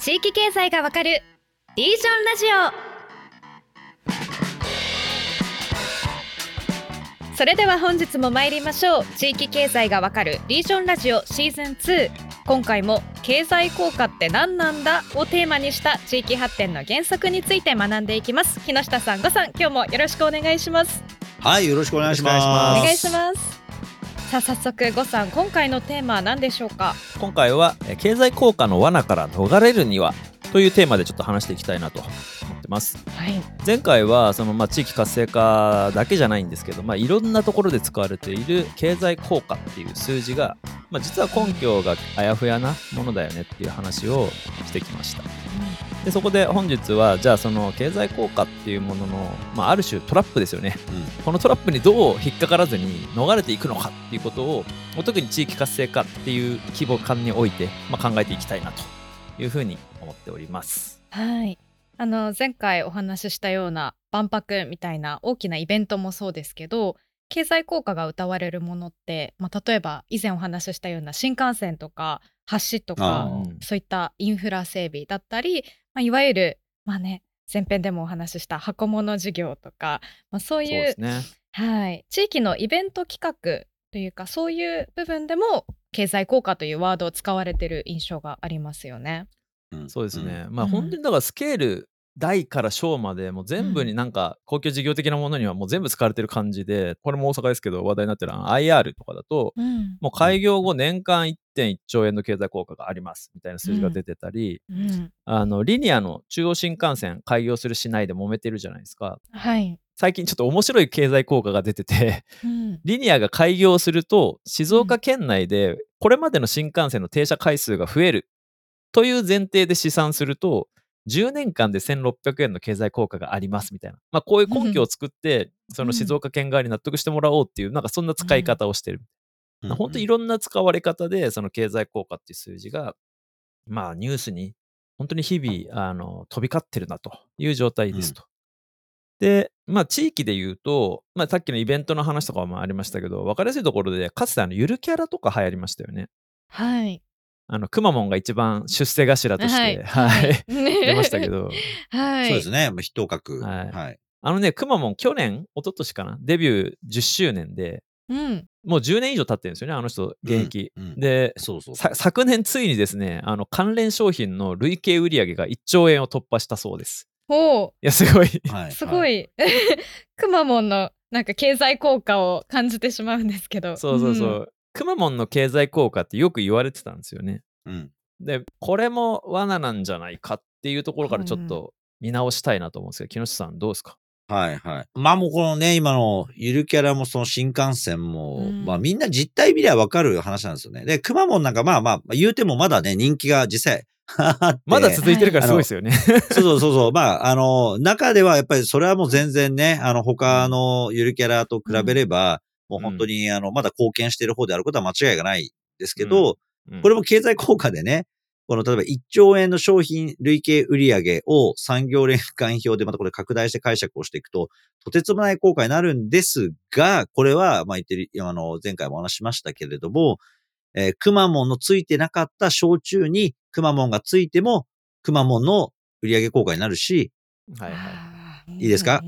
地域経済がわかるリージョンラジオ。それでは本日も参りましょう。地域経済がわかるリージョンラジオシーズン2今回も経済効果って何なんだをテーマにした地域発展の原則について学んでいきます。木下さんごさん今日もよろしくお願いします。はい、よろしくお願いします。お願いしますさあ早速ごさん今回のテーマは何でしょうか？今回はえー経済効果の罠から逃れるにはというテーマでちょっと話していきたいなと思ってます。はい。前回はそのまあ地域活性化だけじゃないんですけど、まあ、いろんなところで使われている経済効果っていう数字が、まあ、実は根拠があやふやなものだよねっていう話をしてきましたでそこで本日はじゃあその経済効果っていうものの、まあ、ある種トラップですよねこのトラップにどう引っかからずに逃れていくのかっていうことを特に地域活性化っていう規模感において、まあ、考えていきたいなというふうに思っております。はい。あの前回お話ししたような万博みたいな大きなイベントもそうですけど経済効果が謳われるものって、まあ、例えば以前お話ししたような新幹線とか橋とかそういったインフラ整備だったり、まあ、いわゆるまあね前編でもお話しした箱物事業とか、まあ、そういうね。はい、地域のイベント企画というかそういう部分でも経済効果というワードを使われている印象がありますよね。うんそうですね。まあうん本当にだからスケール大から小までもう全部になんか公共事業的なものにはもう全部使われてる感じでこれも大阪ですけど話題になってる IR とかだとうん。もう開業後年間1.1兆円の経済効果がありますみたいな数字が出てたり、うん。あのリニアの中央新幹線開業するしないで揉めてるじゃないですか。はい、最近ちょっと面白い経済効果が出ててうん。リニアが開業すると静岡県内でこれまでの新幹線の停車回数が増えるという前提で試算すると10年間で1600円の経済効果がありますみたいな、まあ、こういう根拠を作ってその静岡県側に納得してもらおうっていうなんかそんな使い方をしてる、うん。本当にいろんな使われ方でその経済効果っていう数字がまあニュースに本当に日々あの飛び交ってるなという状態ですと。で、まあ地域で言うと、まあさっきのイベントの話とかもありましたけど、分かりやすいところで、かつてあのゆるキャラとか流行りましたよね。はい。あの、くまモンが一番出世頭として、ははいい、出 出ましたけ。ど、はい。そうですね。まあ、筆頭格。ははいい。あのね、くまモン去年、一昨年かな、デビュー10周年で、うん。もう10年以上経ってるんですよね、あの人、現役。うんうんで、そうそうさ昨年ついにですね、あの関連商品の累計売上が1兆円を突破したそうです。おいや、すごい。はいすご。い。くまモンのなんか経済効果を感じてしまうんですけど。そうそうそう。くまモンの経済効果ってよく言われてたんですよね。うん。で、これも罠なんじゃないかっていうところからちょっと見直したいなと思うんですけど、木下さんどうですか？はいはい。まあもうこのね、今のゆるキャラもその新幹線も、うんまあみんな実態見りゃわかる話なんですよね。で、くまモンなんかまあまあ、言うてもまだね、人気が実際。まだ続いてるからすごいですよね。そうそうそうそう。まあ、あの、中ではやっぱりそれはもう全然ね、あの、他のゆるキャラと比べれば、もう本当に、あの、まだ貢献している方であることは間違いがないですけど、うんこれも経済効果でね、この例えば1兆円の商品累計売上を産業連関表でまたこれ拡大して解釈をしていくと、とてつもない効果になるんですが、これは、まあ言ってる、あの、前回もお話ししましたけれども、えーくまモンのついてなかった焼酎にくまモンがついても、くまモンの売上効果になるし、はいはい。いいですか？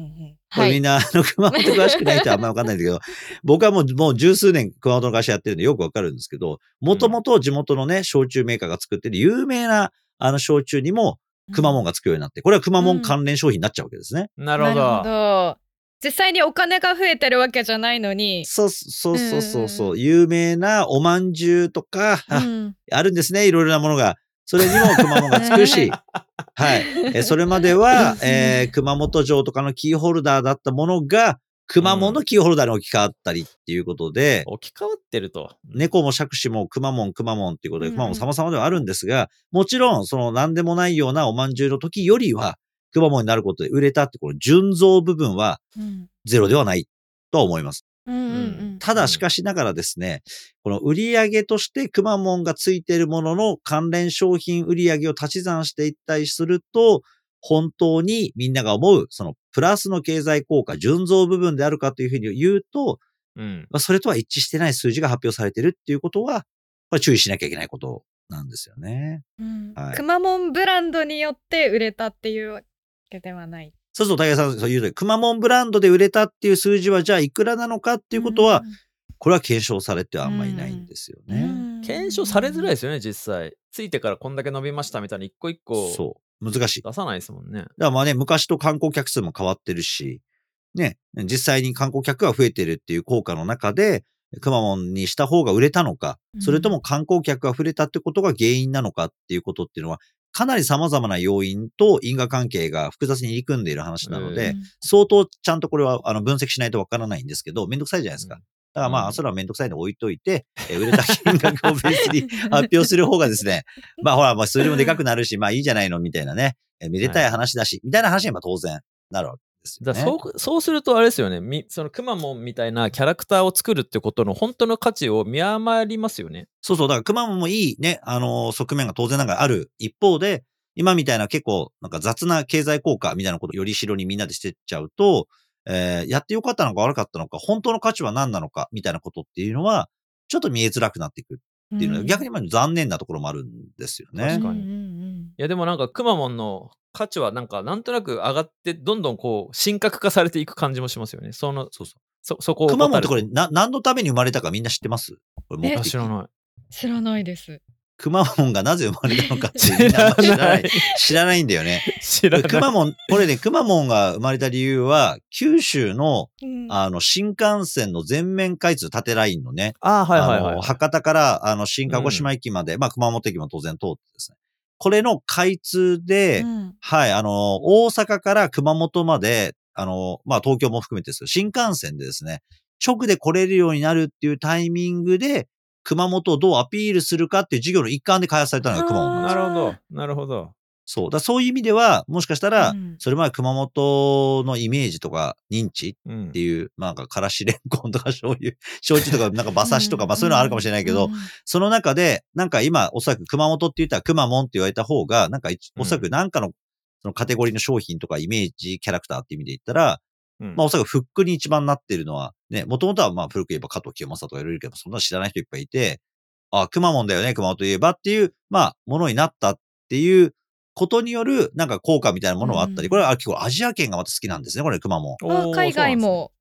これみんな、あの、熊本詳しくない人はあんまりわかんないんだけど、僕はもう、もう十数年熊本の会社やってるんでよくわかるんですけど、もともと地元のね、焼酎メーカーが作ってる有名な、あの、焼酎にも、くまモンがつくようになって、これはくまモン関連商品になっちゃうわけですね。なるほど。ど。実際にお金が増えてるわけじゃないのに。そうそうそうそうそう、うん有名なおまんじゅうとか、あうん あるんですね、いろいろなものが。それにも熊本がつくし、はい。えそれまでは、えー熊本城とかのキーホルダーだったものが、熊本のキーホルダーに置き換わったりっていうことで、置き換わってると。猫も杓子もくまモンくまモンっていうことで、うんくまモン様々ではあるんですが、もちろん、その何でもないようなおまんじゅうの時よりは、くまモンになることで売れたって、この純増部分はうんゼロではないとは思います。ただしかしながらですね、この売上としてくまモンがついているものの関連商品売上を足し算していったりすると、本当にみんなが思う、そのプラスの経済効果、純増部分であるかというふうに言うと、うん。まあ、それとは一致してない数字が発表されているっていうことは、これ注意しなきゃいけないことなんですよね。うんはいくまモンブランドによって売れたっていうわけではない。そうそう、武井さんそう言うとり、くまモンブランドで売れたっていう数字は、じゃあいくらなのかっていうことは、これは検証されてはあんまりないんですようん、ね。うん検証されづらいですよね、実際。ついてからこんだけ伸びましたみたいな一個一個そう。難しい。だか出さないですもんね。らまあね、昔と観光客数も変わってるし、ね、実際に観光客が増えてるっていう効果の中で、くまモンにした方が売れたのか、それとも観光客が増えたってことが原因なのかっていうことっていうのは、かなり様々な要因と因果関係が複雑に入り組んでいる話なので、うん相当ちゃんとこれはあの分析しないとわからないんですけど、めんどくさいじゃないですか。うんだからまあ、うんそれはめんどくさいの置いといて、えー売れた金額をベースに 発表する方がですね、まあほら、まあ数字もでかくなるし、まあいいじゃないのみたいなね、えーめでたい話だし、みたいな話には当然なるわけ。だそうそうするとあれですよね。みそのくまモンみたいなキャラクターを作るってことの本当の価値を見余りますよね。そうそう、だから熊本もいいね、あのー側面が当然ながらある一方で、今みたいな結構なんか雑な経済効果みたいなことをより代にみんなでしてっちゃうと、えーやってよかったのか悪かったのか、本当の価値は何なのかみたいなことっていうのは、ちょっと見えづらくなっていくっていうのは、逆にまあ残念なところもあるんですよね。確。かに。いやでもなんかくまモンの価値はなんかなんとなく上がってどんどんこう神格化されていく感じもしますよね。そのそうそう。そそこを熊本ってこれれな、何のために生まれたかみんな知ってます？これ知らない。知らないです。熊本がなぜ生まれたのかって 知らない。知らないんだよね。知らない。熊本、これね、熊本が生まれた理由は、九州のうんあの、新幹線の全面開通縦ラインのね、あーはいはいはい博多から、あの、新鹿児島駅まで、まあ、熊本駅も当然通ってですね。これの開通で、うんはい、あの、大阪から熊本まで、あの、まあ、東京も含めてですけど、新幹線でですね、直で来れるようになるっていうタイミングで、熊本をどうアピールするかっていう授業の一環で開発されたのが熊本なんですよなるほど。なるほど。そう。だからそういう意味では、もしかしたら、うん。それまで熊本のイメージとか認知うん。っていう、まあなんか、からしれんこんとか醤油、焼酎とか、なんか馬刺しとか、まあそういうのはあるかもしれないけど、うんその中で、なんか今、おそらく熊本って言ったら熊門って言われた方が、なんかおそらくなんかの、そのカテゴリーの商品とかイメージキャラクターって意味で言ったら、うん。まあおそらくフックに一番なってるのは、ね、もともとはまあ古く言えば加藤清正とかいろいろいるけど、そんなの知らない人いっぱいいて、あ、熊門だよね、熊本といえばっていう、まあ、ものになったっていうことによる、なんか効果みたいなものはあったり、うんこれは結構アジア圏がまた好きなんですね、これ熊門。あおー海外。も。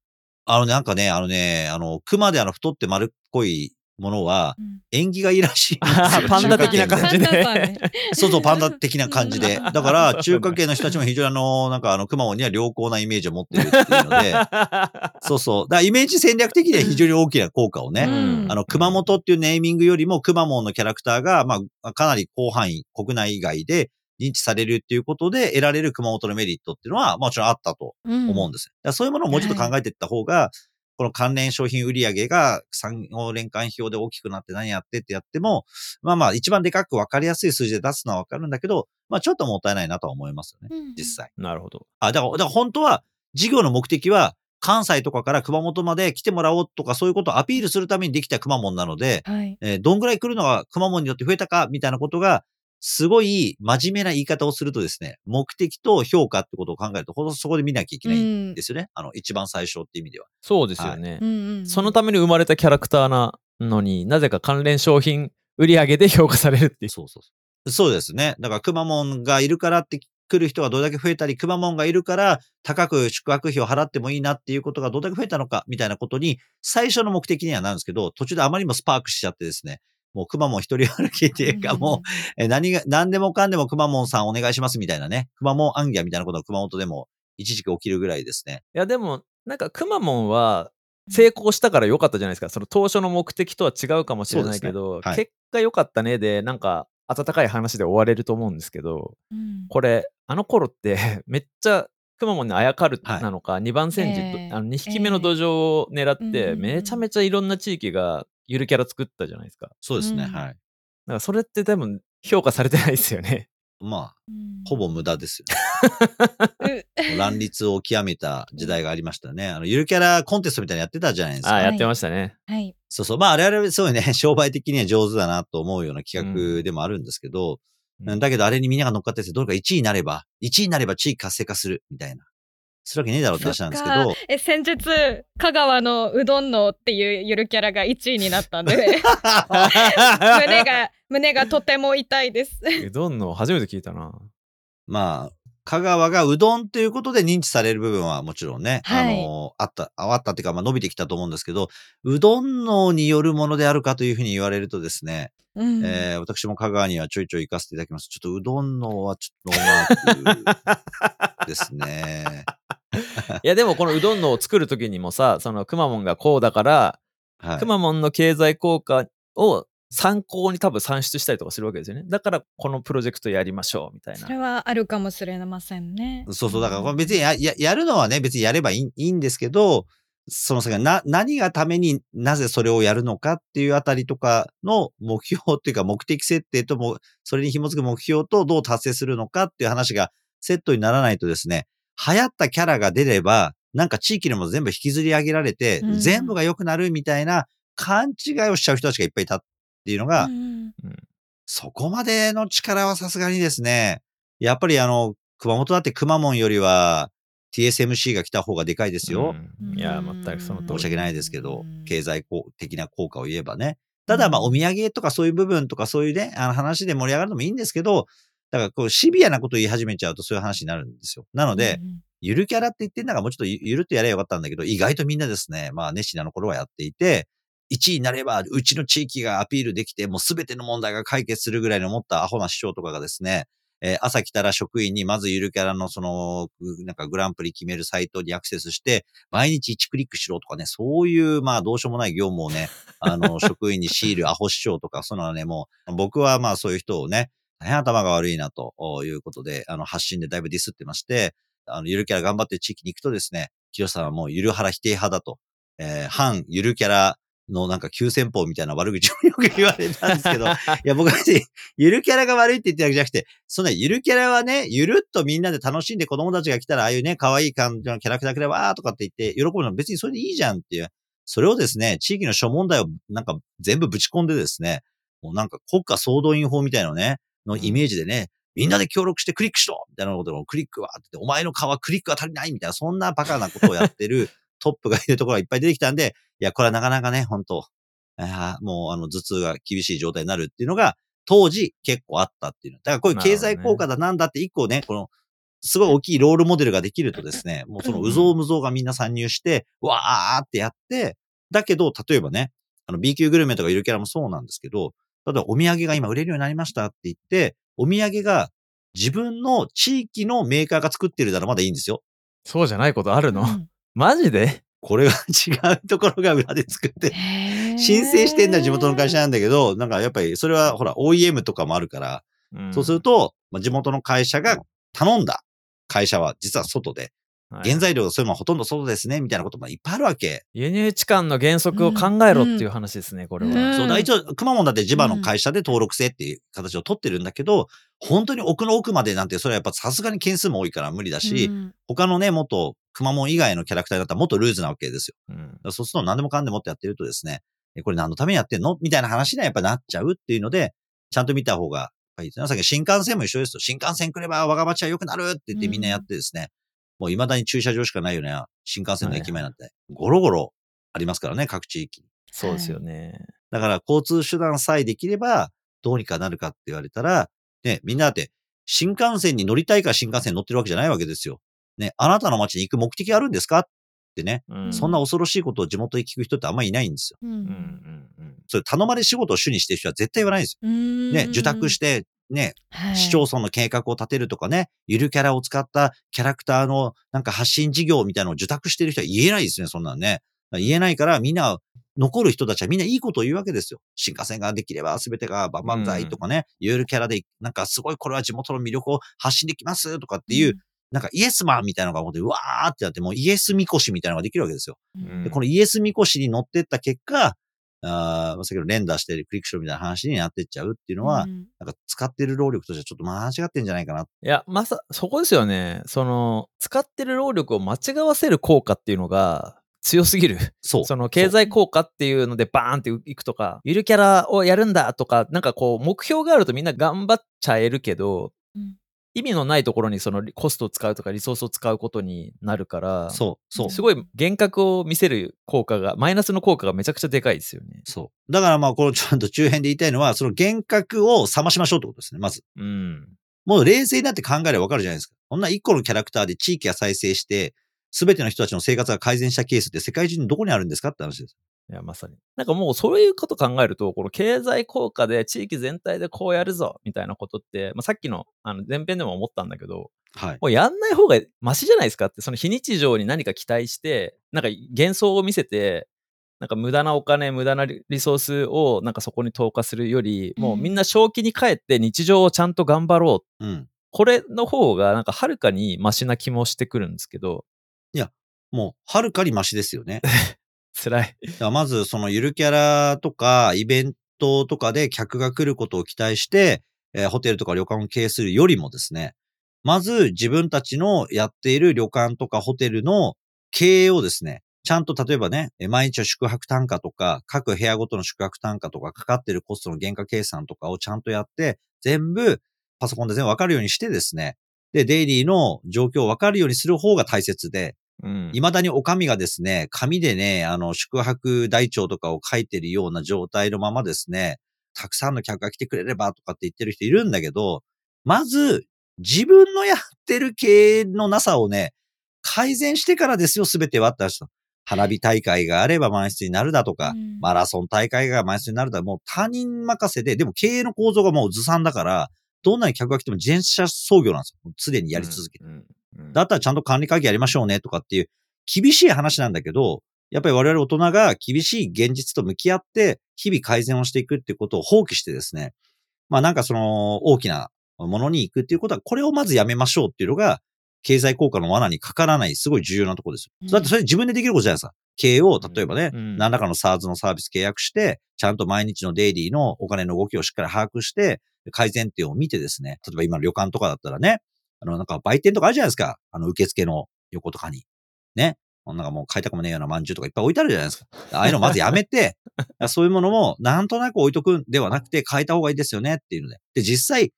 あのね、なんかね、あのね、あの、熊であの太って丸っこいものは、うん縁起がいいらしいんですよ。あ ーパンダ的な感じでね。そうそう、パンダ的な感じで。うんだから、中華系の人たちも非常にあの、なんかあの、熊本には良好なイメージを持ってるっていうので、そうそう。だからイメージ戦略的には非常に大きな効果をね、うんあの、熊本っていうネーミングよりも、熊本のキャラクターが、まあ、かなり広範囲、国内外で認知されるっていうことで得られる熊本のメリットっていうのは、もちろんあったと思うんですよ。だからそういうものをもうちょっと考えていった方が、この関連商品売上が産業連関表で大きくなって何やってってやっても、まあまあ一番でかく分かりやすい数字で出すのは分かるんだけど、まあちょっともったいないなとは思いますよね、うん実際。なるほど。あ、だから、だから本当は、事業の目的は、関西とかから熊本まで来てもらおうとか、そういうことをアピールするためにできた熊本なので、はい。えーどんぐらい来るのが熊本によって増えたか、みたいなことが、すごい真面目な言い方をするとですね、目的と評価ってことを考えると、ほんとそこで見なきゃいけないんですよね。あの、一番最初って意味では。そうですよね。うんうんそのために生まれたキャラクターなのになぜか関連商品売り上げで評価されるっていう。そうそうそう。そうですね。だから、熊本がいるからって来る人がどれだけ増えたり、熊本がいるから高く宿泊費を払ってもいいなっていうことがどれだけ増えたのか、みたいなことに、最初の目的にはなるんですけど、途中であまりにもスパークしちゃってですね、もう熊本一人歩きっていうか、もう、え何が、何でもかんでも熊本さんお願いしますみたいなね、熊本アンギャみたいなことが熊本でも一時期起きるぐらいですね。いやでもなんかくまモンは成功したから良かったじゃないですか。その当初の目的とは違うかもしれないけど、ね。はい。結果良かったねでなんか温かい話で終われると思うんですけど、うん。これあの頃って めっちゃくまモンにあやかるはいなのか、2番煎じ、えー。あの2匹目の土壌を狙って、えーめちゃめちゃいろんな地域がゆるキャラ作ったじゃないですか。そうですね、うんはい。だからそれって多分評価されてないですよね。まあ、うんほぼ無駄ですよ。う乱立を極めた時代がありましたね。あの、ゆるキャラコンテストみたいなのやってたじゃないですか。ああ、やってましたね。はい。そうそう。まあ、我々すごいね、商売的には上手だなと思うような企画でもあるんですけど、うんだけどあれにみんなが乗っかってて、どれか1位になれば、1位になれば地域活性化する、みたいな。するわけねえだろって話なんですけどえ先日香川のうどんのっていうゆるキャラが1位になったんで胸が胸がとても痛いです。うどんの初めて聞いたな。まあ、香川がうどんということで認知される部分はもちろんね、はいあの、あった、ああったっていうか、まあ伸びてきたと思うんですけど、うどんのによるものであるかというふうに言われるとですね、うんえー私も香川にはちょいちょい行かせていただきます。ちょっとうどんのはちょっとノーマークですね。いやでもこのうどんのを作る時にもさ、そのくまモンがこうだから、はいく。まモンの経済効果を参考に多分算出したりとかするわけですよね。だからこのプロジェクトやりましょうみたいなそ。れはあるかもしれませんね。そうそう。だからこれ別にやややるのはね、別にやればいいいいんですけど、その先な、何がためになぜそれをやるのかっていうあたりとかの目標っていうか目的設定とも、それに紐づく目標とどう達成するのかっていう話がセットにならないとですね、流行ったキャラが出れば、なんか地域でも全部引きずり上げられて、うん。全部が良くなるみたいな勘違いをしちゃう人たちがいっぱいいたっていうのが、うん。そこまでの力はさすがにですね、やっぱりあの、熊本だって熊門よりは TSMC が来た方がでかいですよ。うんいや、全くその通り。申し訳ないですけどうん、経済的な効果を言えばね。ただまあうんお土産とかそういう部分とかそういうね、あの話で盛り上がるのもいいんですけど、だからこうシビアなことを言い始めちゃうとそういう話になるんですよ。なので、うんゆるキャラって言ってんだからもうちょっとゆゆるっとやればよかったんだけど、意外とみんなですね、まあ熱心なの頃はやっていて、1位になればうちの地域がアピールできて、もうすべての問題が解決するぐらいの持ったアホな市長とかがですね、えー朝来たら職員にまずゆるキャラのその、ぐなんかグランプリ決めるサイトにアクセスして、毎日1クリックしろとかね、そういうまあどうしようもない業務をね、あの、職員に強いるアホ市長とか、そのはね、もう、僕はまあそういう人をね、大変頭が悪いなということで、あの、発信でだいぶディスってまして、あの、ゆるキャラ頑張ってる地域に行くとですね、清さんはもうゆる腹否定派だと、えー反ゆるキャラのなんか急先鋒みたいな悪口をよく言われたんですけど、いや、僕はゆるキャラが悪いって言ってるわけじゃなくて、そんなゆるキャラはね、ゆるっとみんなで楽しんで子供たちが来たら、ああいうね、可愛い感じのキャラクターくれば、あーとかって言って、喜ぶのは別にそれでいいじゃんっていう。それをですね、地域の諸問題をなんか全部ぶち込んでですね、もうなんか国家総動員法みたいなのね、のイメージでね、みんなで協力してクリックしろみたいなことをクリックはって言って、お前の顔はクリックが足りないみたいな、そんなバカなことをやってるトップがいるところがいっぱい出てきたんで、いや、これはなかなかね、本当もうあの頭痛が厳しい状態になるっていうのが、当時結構あったっていうの。だからこういう経済効果だなんだって一個ね、この、すごい大きいロールモデルができるとですね、もうそのうぞうむぞうがみんな参入して、わーってやって、だけど、例えばね、あの B 級グルメとかゆるキャラもそうなんですけど、例えばお土産が今売れるようになりましたって言って、お土産が自分の地域のメーカーが作ってるならまだいいんですよ。そうじゃないことあるの、うんマジで？これが 違うところが裏で作って申請してんのは地元の会社なんだけど、なんかやっぱりそれはほら OEM とかもあるから、うん。そうすると、まあ、地元の会社が頼んだ会社は実は外で、はい。原材料がそういうのはほとんど外ですね、みたいなこともいっぱいあるわけ。輸入地間の原則を考えろっていう話ですね、これは。うん。そうだ、一応、熊本だって地場の会社で登録制っていう形を取ってるんだけど、本当に奥の奥までなんて、それはやっぱさすがに件数も多いから無理だし、うん。他のね、元熊本以外のキャラクターだったらもっとルーズなわけですよ。うん。そうすると何でもかんでもってやってるとですね、えこれ何のためにやってんの？みたいな話にはやっぱなっちゃうっていうので、ちゃんと見た方がいいですね。さっき新幹線も一緒ですと、新幹線来れば我が町は良くなるって言ってみんなやってですね、もう未だに駐車場しかないような新幹線の駅前なんて、ゴロゴロありますからね、各地域に。そうですよね。だから交通手段さえできれば、どうにかなるかって言われたら、ね、みんなだって、新幹線に乗りたいから新幹線に乗ってるわけじゃないわけですよ。ね、あなたの街に行く目的あるんですかってね、うんそんな恐ろしいことを地元で聞く人ってあんまりいないんですよ。うんうんうんうんそれ頼まれ仕事を主にしてる人は絶対言わないんですよ。ね、受託して、ね、市町村の計画を立てるとかね、ゆるキャラを使ったキャラクターのなんか発信事業みたいなのを受託してる人は言えないですね、そんなんね。言えないからみんな、残る人たちはみんないいことを言うわけですよ。新幹線ができれば全てが万々歳とかね、ゆるキャラで、なんかすごいこれは地元の魅力を発信できますとかっていう、なんかイエスマンみたいなのがもうで、うわーってやって、もうイエスみこしみたいなのができるわけですよ。うんで、このイエスみこしに乗ってった結果、あー先ほど連打してクリックしろみたいな話になってっちゃうっていうのは、うんなんか使ってる労力としてはちょっと間違ってんじゃないかな。いや、まさ、そこですよね。その、使ってる労力を間違わせる効果っていうのが強すぎる。そう。その経済効果っていうのでバーンっていくとか、ゆるキャラをやるんだとか、なんかこう、目標があるとみんな頑張っちゃえるけど、うん意味のないところにそのコストを使うとかリソースを使うことになるから、そう、そう。すごい幻覚を見せる効果が、マイナスの効果がめちゃくちゃでかいですよね。そう。だからまあ、このちゃんと中編で言いたいのは、その幻覚を冷ましましょうってことですね、まず。うん。もう冷静になって考えればわかるじゃないですか。こんな一個のキャラクターで地域が再生して、すべての人たちの生活が改善したケースって世界中にどこにあるんですかって話です。いや、まさに。なんかもうそういうこと考えると、この経済効果で地域全体でこうやるぞ、みたいなことって、まあ、さっきのあの前編でも思ったんだけど、はい。もうやんない方がマシじゃないですかって、その非日常に何か期待して、なんか幻想を見せて、なんか無駄なお金、無駄なリリソースをなんかそこに投下するより、もうみんな正気に帰って日常をちゃんと頑張ろう。うん。これの方がなんかはるかにマシな気もしてくるんですけど、もう、はるかにマシですよね。辛い。まず、そのゆるキャラとか、イベントとかで客が来ることを期待して、えーホテルとか旅館を経営するよりもですね、まず自分たちのやっている旅館とかホテルの経営をですね、ちゃんと例えばね、毎日の宿泊単価とか、各部屋ごとの宿泊単価とか、かかってるコストの原価計算とかをちゃんとやって、全部パソコンで全部わかるようにしてですね、で、デイリーの状況をわかるようにする方が大切で、うん。未だにお上がですね、紙でね、あの、宿泊台帳とかを書いてるような状態のままですね、たくさんの客が来てくれればとかって言ってる人いるんだけど、まず、自分のやってる経営のなさをね、改善してからですよ、すべてはって話だ花火大会があれば満室になるだとか、うんマラソン大会が満室になるだ、もう他人任せで、でも経営の構造がもうずさんだから、どんなに客が来ても自転車操業なんですよ。常にやり続けて。うん。うんだったらちゃんと管理会議やりましょうねとかっていう厳しい話なんだけど、やっぱり我々大人が厳しい現実と向き合って日々改善をしていくっていうことを放棄してですね、まあなんかその大きなものに行くっていうことは、これをまずやめましょうっていうのが、経済効果の罠にかからないすごい重要なところですうんよ。だってそれ自分でできることじゃないですか。経営を、例えばね、うん何らかの SARS のサービス契約して、ちゃんと毎日のデイリーのお金の動きをしっかり把握して、改善点を見てですね、例えば今の旅館とかだったらね、あの、なんか売店とかあるじゃないですか。あの、受付の横とかに。ね。なんかもう買いたくもねえような饅頭とかいっぱい置いてあるじゃないですか。ああいうのまずやめて、そういうものもなんとなく置いとくんではなくて変えた方がいいですよねっていうので。で、実際、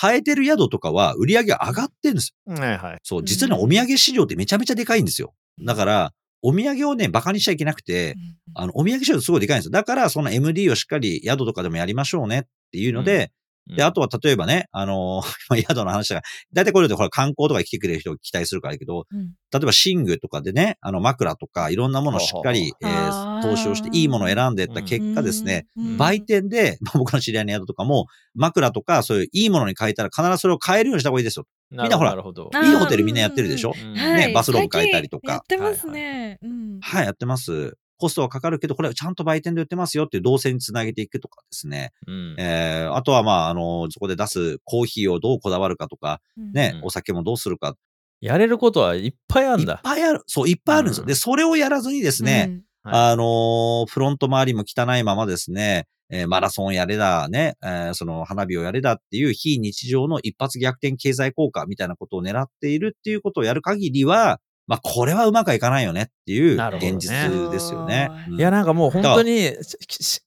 変えてる宿とかは売り上げが上がってるんですよ。はいはい。そう、実はね、お土産市場ってめちゃめちゃでかいんですよ。だから、お土産をね、馬鹿にしちゃいけなくて、あの、お土産市場すごいでかいんですよ。だから、その MD をしっかり宿とかでもやりましょうねっていうので、で、あとは例えばね、あのー、宿の話が、だいたいこれでほら観光とかに来てくれる人を期待するからだけど、うん。例えば寝具とかでね、あの枕とかいろんなものをしっかり、えー投資をしていいものを選んでいった結果ですね、うん。売店で、まあ、僕の知り合いの宿とかも、枕とかそういういいものに変えたら必ずそれを買えるようにした方がいいですよ。みみんなほらいいホテルみんなやってるでしょ、うん。はいバスローブ変えたりとか。やってますね。うん。はい、やってます。コストはかかるけど、これはちゃんと売店で売ってますよっていう動線につなげていくとかですね。うんえー、あとはまあ、あの、そこで出すコーヒーをどうこだわるかとか、ね、うんお酒もどうするか。やれることはいっぱいあるいっんだ。ぱいある。そう、いっぱいあるんですよ。うんで、それをやらずにですね、はいあのーフロント周りも汚いままですね、えーマラソンやれだ、ね、えーその花火をやれだっていう非日常の一発逆転経済効果みたいなことを狙っているっていうことをやる限りは、まあ、これはうまくはいかないよねっていう現実ですよね。うん。うん。いや、なんかもう本当に、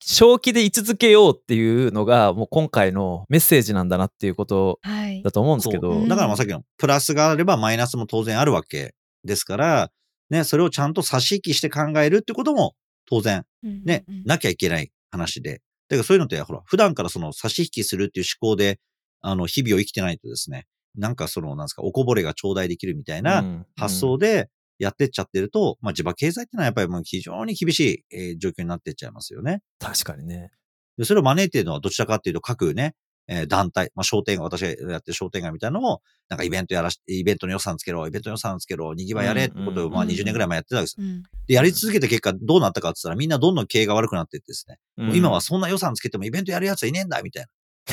正気で居続けようっていうのが、もう今回のメッセージなんだなっていうことはい。だと思うんですけど、う。んだからまあさっきのプラスがあればマイナスも当然あるわけですから、ね、それをちゃんと差し引きして考えるってことも当然ね、うんうん。なきゃいけない話で。だからそういうのって、ほら、普段からその差し引きするっていう思考で、あの、日々を生きてないとですね、なんかその、なんですか、おこぼれが頂戴できるみたいなうん発想でやってっちゃってると、まあ、地場経済ってのはやっぱりもう非常に厳しい、えー状況になってっちゃいますよね。確かにね。で、それを招いているのはどちらかっていうと、各ね、えー団体、まあ、商店街、私がやってる商店街みたいなのも、なんかイベントやらし、イベントの予算つけろ、イベントの予算つけろ、にぎわいやれってことを、まあうん20年ぐらい前やってたわけですよ。うんで、やり続けた結果どうなったかって言ったら、みんなどんどん経営が悪くなっていってですね、もう今はそんな予算つけてもイベントやるやつはいねえんだ、みたいな。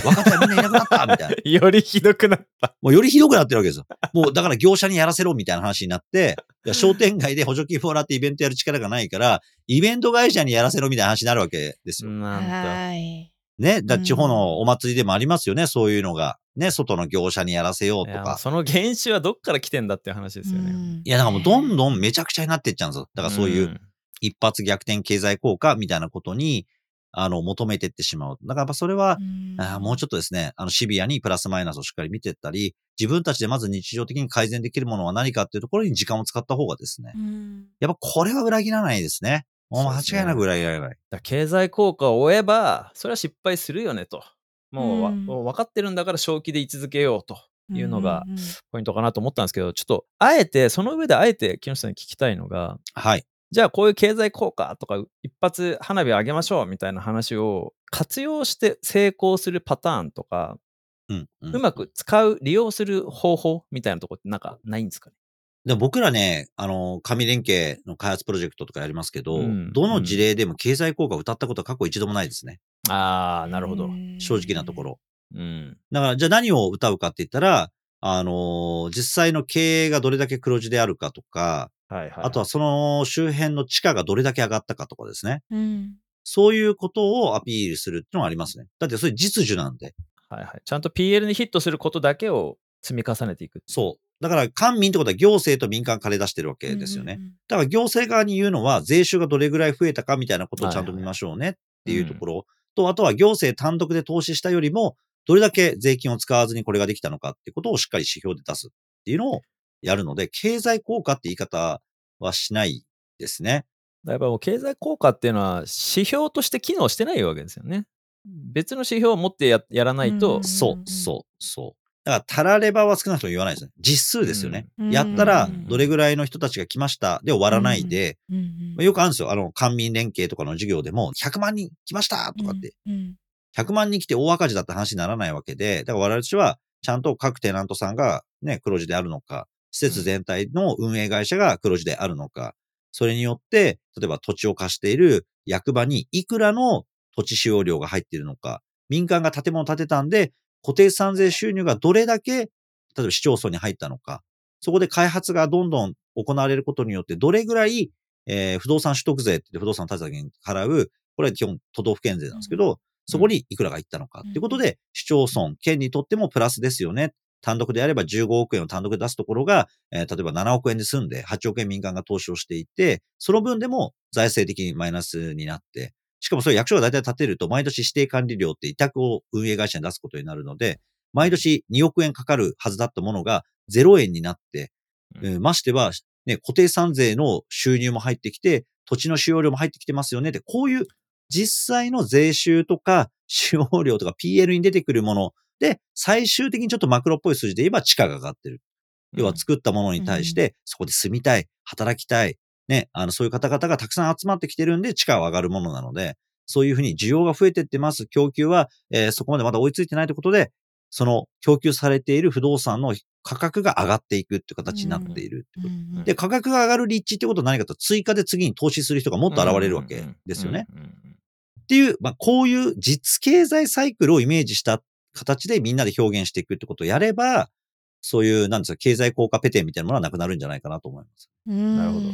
若手はみんないなくなった、みたいな。よりひどくなった。もうよりひどくなってるわけですよ。もうだから業者にやらせろみたいな話になって、商店街で補助金もらってイベントやる力がないから、イベント会社にやらせろみたいな話になるわけですよ。なんだ。はい。ね。だうん地方のお祭りでもありますよね、そういうのが。ね、外の業者にやらせようとか。その原種はどっから来てんだっていう話ですよね。うんいや、だからもうどんどんめちゃくちゃになっていっちゃうんですよ。だからそういう一発逆転経済効果みたいなことに、あの、求めてってしまう。だからやっぱそれは、あーもうちょょっっとですね、あの、シビアにプラスマイナスをしっかり見ていったり、自分たちでまず日常的に改善できるものは何かっていうところに時間を使った方がですね、やっぱこれは裏切らないですね。もう間違いなく裏切らない。だから経済効果を追えば、それは失敗するよねと。もうわ、うんもう分かってるんだから正気で居続けようというのがポイントかなと思ったんですけど、ちょっと、あえて、その上であえて木下さんに聞きたいのが、はい。じゃあこういう経済効果とか一発花火を上げましょうみたいな話を活用して成功するパターンとか、うん、うん。うまく使う、利用する方法みたいなとこってなんかないんですかね？でも僕らね、あの、紙連携の開発プロジェクトとかやりますけど、うんどの事例でも経済効果を歌ったことは過去一度もないですね。ああ、なるほど。正直なとこ。ろ。うん。だから、じゃあ何を歌うかって言ったら、あの実際の経営がどれだけ黒字であるかとか、はいはい。あとはその周辺の地価がどれだけ上がったかとかですね。うんそういうことをアピールするっていうのがありますね。だってそれ実需なんで。はいはい。ちゃんと PL にヒットすることだけを積み重ねていく。そう。だから、官民ってことは行政と民間金出してるわけですよね。。だから行政側に言うのは、税収がどれぐらい増えたかみたいなことをちゃんと見ましょうねっていうところと、あとは行政単独で投資したよりも、どれだけ税金を使わずにこれができたのかってことをしっかり指標で出すっていうのをやるので、経済効果って言い方はしないですね。やっぱもう経済効果っていうのは指標として機能してないわけですよね。別の指標を持ってややらないと、うんそう、そう、そう。だから、たらればは少なくとも言わないですね。実数ですよね。うんやったらう、んどれぐらいの人たちが来ました？で終わらないで、うんうんまあよくあるんですよ。あの、官民連携とかの授業でも、100万人来ましたとかって、うん100万人来て大赤字だって話にならないわけで、だから我々は、ちゃんと各テナントさんがね、黒字であるのか、施設全体の運営会社が黒字であるのか、それによって、例えば土地を貸している役場にいくらの土地使用料が入っているのか、民間が建物を建てたんで、固定資産税収入がどれだけ、例えば市町村に入ったのか、そこで開発がどんどん行われることによって、どれぐらい、えー不動産取得税って不動産建てた時に払う、これは基本都道府県税なんですけど、そこにいくらがいったのかっていうことで、市町村、県にとってもプラスですよね。単独であれば15億円を単独で出すところが、えー例えば7億円で済んで8億円民間が投資をしていて、その分でも財政的にマイナスになって、しかもそれ役所が大体建てると毎年指定管理料って委託を運営会社に出すことになるので、毎年2億円かかるはずだったものが0円になって、うん。えーましては、ね、固定資産税の収入も入ってきて、土地の使用料も入ってきてますよねって、こういう実際の税収とか使用量とか PL に出てくるもので、最終的にちょっとマクロっぽい数字で言えば地価が上がってる。要は作ったものに対して、そこで住みたい、働きたい、ね、あの、そういう方々がたくさん集まってきてるんで、地価は上がるものなので、そういうふうに需要が増えてってます。供給は、えーそこまでまだ追いついてないということで、その供給されている不動産の価格が上がっていくって形になっているってこと。で、価格が上がる立地ってことは何かと追加で次に投資する人がもっと現れるわけですよね。。うんうんうんっていう、まあ、こういう実経済サイクルをイメージした形でみんなで表現していくってことをやれば、そういう、なんですか、経済効果ペテンみたいなものはなくなるんじゃないかなと思います。なるほど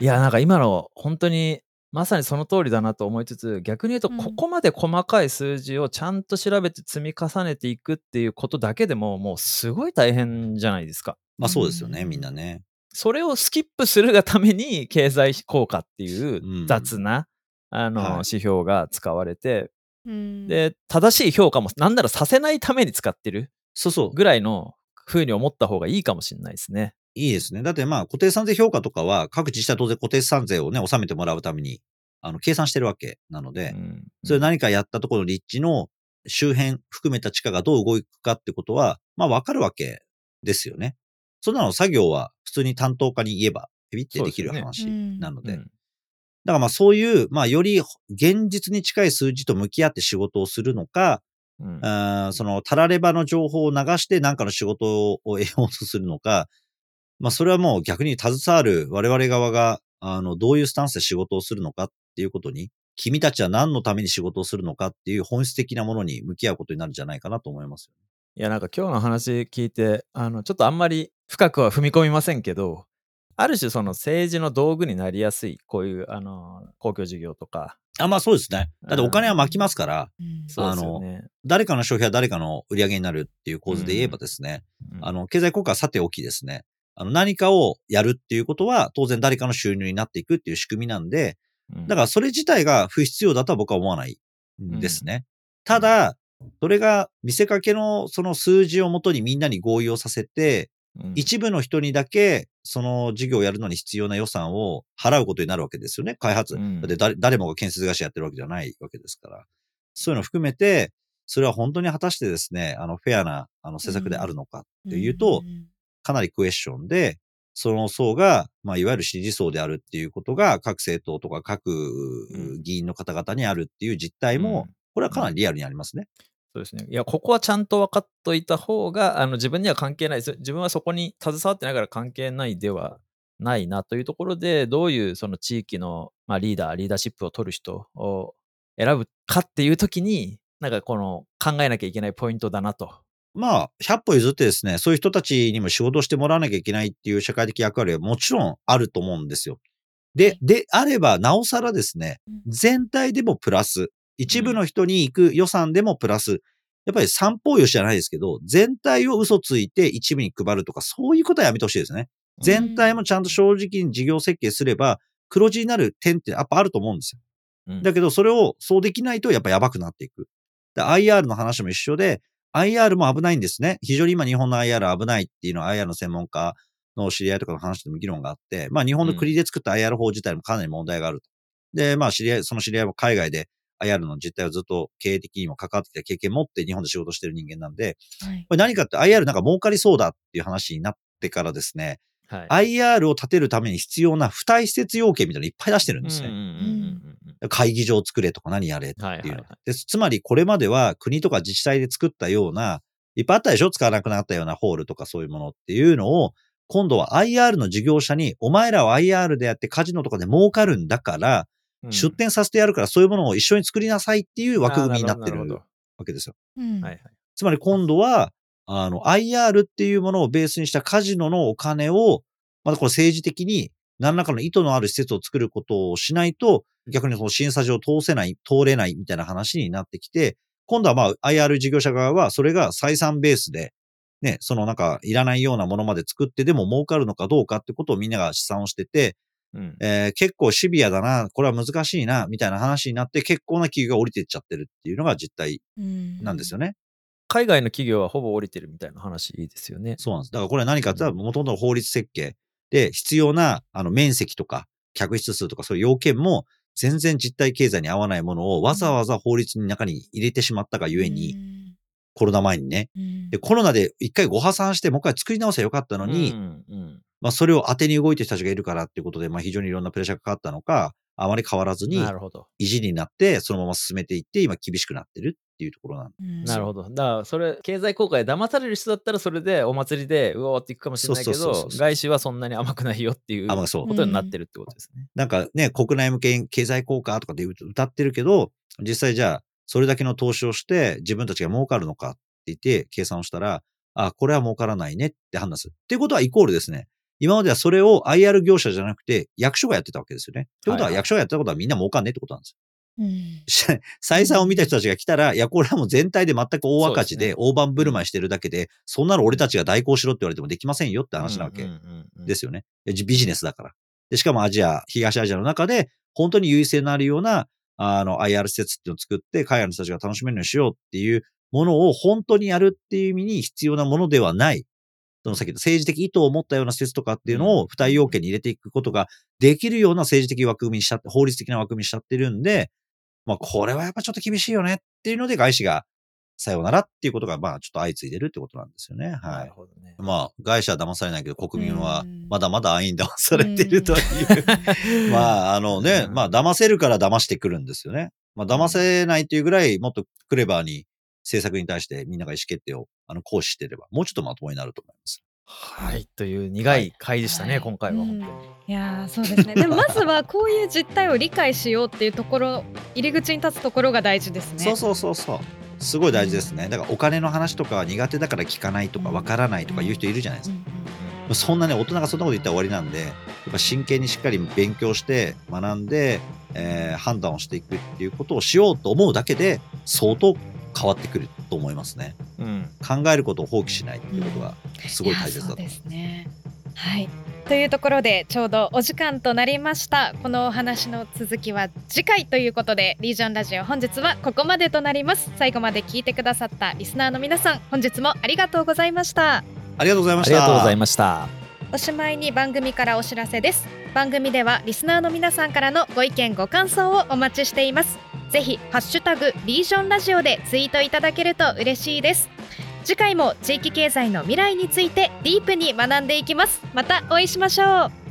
いや、なんか今の本当にまさにその通りだなと思いつつ、逆に言うと、うんここまで細かい数字をちゃんと調べて積み重ねていくっていうことだけでも、もうすごい大変じゃないですか。まあそうですよね、うんみんなね。それをスキップするがために経済効果っていううん雑な、あの、はい指標が使われて、うん、で、正しい評価もなんならさせないために使ってるそうそう。ぐらいの風に思った方がいいかもしれないですね。いいですね。だってまあ固定資産税評価とかは各自治体は当然固定資産税をね、納めてもらうために、あの、計算してるわけなので、うんそれ何かやったところの立地の周辺含めた地価がどう動くかってことは、まあわかるわけですよね。そんなの作業は普通に担当家に言えば、ビビってできる話なので。うんだからまあそういう、まあより現実に近い数字と向き合って仕事をするのか、うんそのたらればの情報を流して何かの仕事を得ようとするのか、まあそれはもう逆に携わる我々側が、あの、どういうスタンスで仕事をするのかっていうことに、君たちは何のために仕事をするのかっていう本質的なものに向き合うことになるんじゃないかなと思いますよ。いやなんか今日の話聞いてあのちょっとあんまり深くは踏み込みませんけどある種その政治の道具になりやすいこういうあの公共事業とか。あ、まあそうですね。だってお金は巻きますから、うん。そうですよね。誰かの消費は誰かの売り上げになるっていう構図で言えばですね、うん。あの、経済効果はさておきですね、あの、何かをやるっていうことは、当然誰かの収入になっていくっていう仕組みなんで、うん。だからそれ自体が不必要だとは僕は思わないんですね。ただ、それが見せかけのその数字をもとにみんなに合意をさせて、うん一部の人にだけその事業をやるのに必要な予算を払うことになるわけですよね。開発。うんだって誰誰もが建設会社やってるわけじゃないわけですから。そういうのを含めて、それは本当に果たしてですね、あの、フェアな、あの、施策であるのかっていうと、んかなりクエスチョンで、その層が、まあ、いわゆる支持層であるっていうことが、各政党とか各うん議員の方々にあるっていう実態も、うんこれはかなりリアルにありますね。そうですね。いや、ここはちゃんと分かっといた方が、あの自分には関係ないです。自分はそこに携わってないから関係ないではないなというところで、どういうその地域の、まあ、リーダー、リーダーシップを取る人を選ぶかっていうときに、なんかこの考えなきゃいけないポイントだなと。まあ、100歩譲ってですね、そういう人たちにも仕事をしてもらわなきゃいけないっていう社会的役割はもちろんあると思うんですよ。で、であれば、なおさらですね、全体でもプラス、一部の人に行く予算でもプラス、やっぱり三方よしじゃないですけど、全体を嘘ついて一部に配るとか、そういうことはやめてほしいですね。全体もちゃんと正直に事業設計すれば、黒字になる点ってやっぱあると思うんですよ。うんだけど、それをそうできないとやっぱやばくなっていく。で IR の話も一緒で、IR も危ないんですね。非常に今日本の IR 危ないっていうのは IR の専門家の知り合いとかの話でも議論があって、まあ日本の国で作った IR 法自体もかなり問題があると。で、まあ知り合い、その知り合いも海外で IR の実態をずっと経営的にも関わってきた経験を持って日本で仕事してる人間なんで、はいこれ何かって IR なんか儲かりそうだっていう話になってからですね、はい。IR を立てるために必要な付帯施設要件みたいなのいっぱい出してるんですね。うんうんうんうん会議場を作れとか何やれっていうの。はいはいはいでつまりこれまでは国とか自治体で作ったような、いっぱいあったでしょ使わなくなったようなホールとかそういうものっていうのを、今度は IR の事業者に、お前らは IR でやってカジノとかで儲かるんだから、うん出店させてやるからそういうものを一緒に作りなさいっていう枠組みになってるわけですよ。うんどはいはい。つまり今度は、あの、IR っていうものをベースにしたカジノのお金を、またこれ政治的に何らかの意図のある施設を作ることをしないと、逆にその審査上通せない、通れないみたいな話になってきて、今度はまあ IR 事業者側はそれが採算ベースで、ね、そのなんかいらないようなものまで作ってでも儲かるのかどうかってことをみんなが試算をしてて、うんえー結構シビアだな、これは難しいな、みたいな話になって結構な企業が降りていっちゃってるっていうのが実態なんですよね。海外の企業はほぼ降りてるみたいな話ですよね。そうなんです。だからこれ何かって言ったら、もともとの法律設計で必要な、あの、面積とか、客室数とかそういう要件も、全然実体経済に合わないものをわざわざ法律の中に入れてしまったがゆえに、コロナ前にね。うんで、コロナで一回ご破産して、もう一回作り直せばよかったのに、うんうんまあそれを当てに動いてる人たちがいるからっていうことで、まあ非常にいろんなプレッシャーがかかったのか、あまり変わらずになるほど。維持になって、そのまま進めていって、今厳しくなってるっていうところなんでうんなるほど。だから、それ、経済効果で騙される人だったら、それでお祭りで、うおーっていくかもしれないけど外資はそんなに甘くないよっていうことになってるってことですね。なんかね、国内向け経済効果とかで歌ってるけど、実際じゃあ、それだけの投資をして自分たちが儲かるのかって言って計算をしたら、あ、これは儲からないねって判断する。っていうことはイコールですね。今まではそれを IR 業者じゃなくて役所がやってたわけですよね。ってことは役所がやってたことはみんな儲かんねってことなんですうんよ。採算を見た人たちが来たら、いや、これはもう全体で全く大赤字で大盤振る舞いしてるだけで、そんなの俺たちが代行しろって言われてもできませんよって話なわけですよね。ビジネスだから。で、しかもアジア、東アジアの中で、本当に優位性のあるような、あの、IR 施設っていうのを作って、海外の人たちが楽しめるようにしようっていうものを本当にやるっていう意味に必要なものではない。その先ほど政治的意図を持ったような施設とかっていうのうんを付帯要件に入れていくことができるような政治的枠組みにしちゃって、法律的な枠組みにしちゃってるんで、まあこれはやっぱちょっと厳しいよねっていうので外資がさようならっていうことがまあちょっと相次いでるってことなんですよね。はないる。ほどね。まあ、外資は騙されないけど、国民はうんまだまだ安易に騙されてるという。まあ、あのね、まあ、騙せるから騙してくるんですよね。まあ、騙せないっていうぐらい、もっとクレバーに政策に対してみんなが意思決定をあの行使していれば、もうちょっとまともになると思います。はい。という苦い回でしたね、はい今回は本当に。いやーそうですねでもまずはこういう実態を理解しようっていうところ入り口に立つところが大事ですねそうそうそうそう。すごい大事ですね。だからお金の話とかは苦手だから聞かないとかわからないとか言う人いるじゃないですか。そんなね、大人がそんなこと言ったら終わりなんで、やっぱ真剣にしっかり勉強して、学んで、えー判断をしていくっていうことをしようと思うだけで、相当変わってくると思いますね。うん。考えることを放棄しないっていうことがすごい大切だといやそうですねはいというところでちょうどお時間となりました。このお話の続きは次回ということでリージョンラジオ本日はここまでとなります。最後まで聞いてくださったリスナーの皆さん本日もありがとうございました。ありがとうございました。ありがとうございました。おしまいに番組からお知らせです。番組ではリスナーの皆さんからのご意見ご感想をお待ちしています。ぜひハッシュタグリージョンラジオでツイートいただけると嬉しいです次回も地域経済の未来についてディープに学んでいきます。またお会いしましょう。